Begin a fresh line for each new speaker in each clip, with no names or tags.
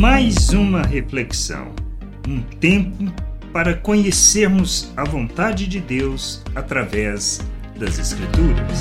mais uma reflexão, um tempo para conhecermos a vontade de Deus através das Escrituras.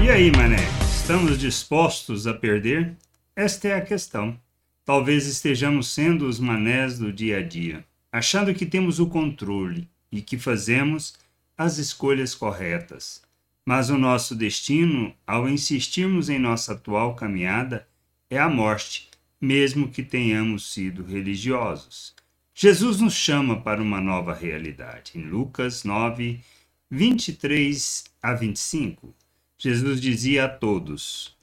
E aí, mané, estamos dispostos a perder? Esta é a questão. Talvez estejamos sendo os manés do dia a dia, achando que temos o controle e que fazemos as escolhas corretas. Mas o nosso destino, ao insistirmos em nossa atual caminhada, é a morte, mesmo que tenhamos sido religiosos. Jesus nos chama para uma nova realidade. Em Lucas 9, 23 a 25, Jesus dizia a todos: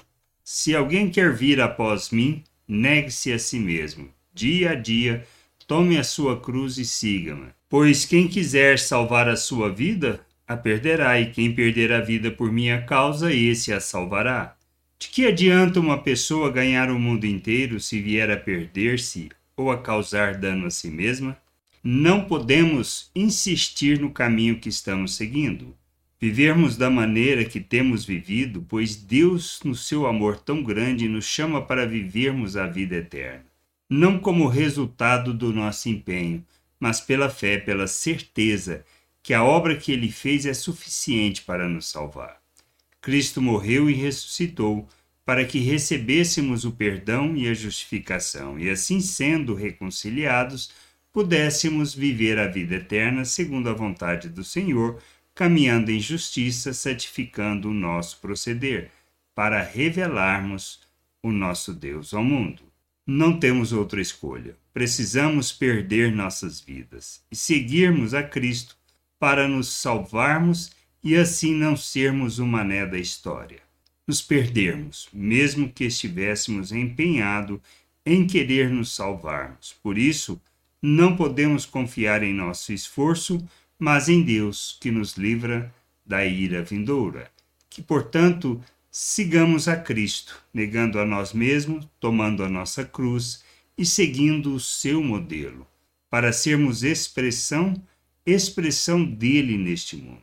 Se alguém quer vir após mim, negue-se a si mesmo. Dia a dia, tome a sua cruz e siga-me. Pois quem quiser salvar a sua vida, a perderá, e quem perder a vida por minha causa, esse a salvará. De que adianta uma pessoa ganhar o mundo inteiro se vier a perder-se ou a causar dano a si mesma? Não podemos insistir no caminho que estamos seguindo. Vivermos da maneira que temos vivido, pois Deus, no seu amor tão grande, nos chama para vivermos a vida eterna. Não como resultado do nosso empenho, mas pela fé, pela certeza que a obra que ele fez é suficiente para nos salvar. Cristo morreu e ressuscitou para que recebêssemos o perdão e a justificação, e assim sendo reconciliados, pudéssemos viver a vida eterna segundo a vontade do Senhor, caminhando em justiça, santificando o nosso proceder, para revelarmos o nosso Deus ao mundo. Não temos outra escolha. Precisamos perder nossas vidas e seguirmos a Cristo para nos salvarmos e assim não sermos o mané da história. Nos perdermos, mesmo que estivéssemos empenhados em querer nos salvarmos. Por isso, não podemos confiar em nosso esforço, mas em Deus, que nos livra da ira vindoura. Que, portanto, sigamos a Cristo, negando a nós mesmos, tomando a nossa cruz e seguindo o seu modelo, para sermos expressão, expressão dele neste mundo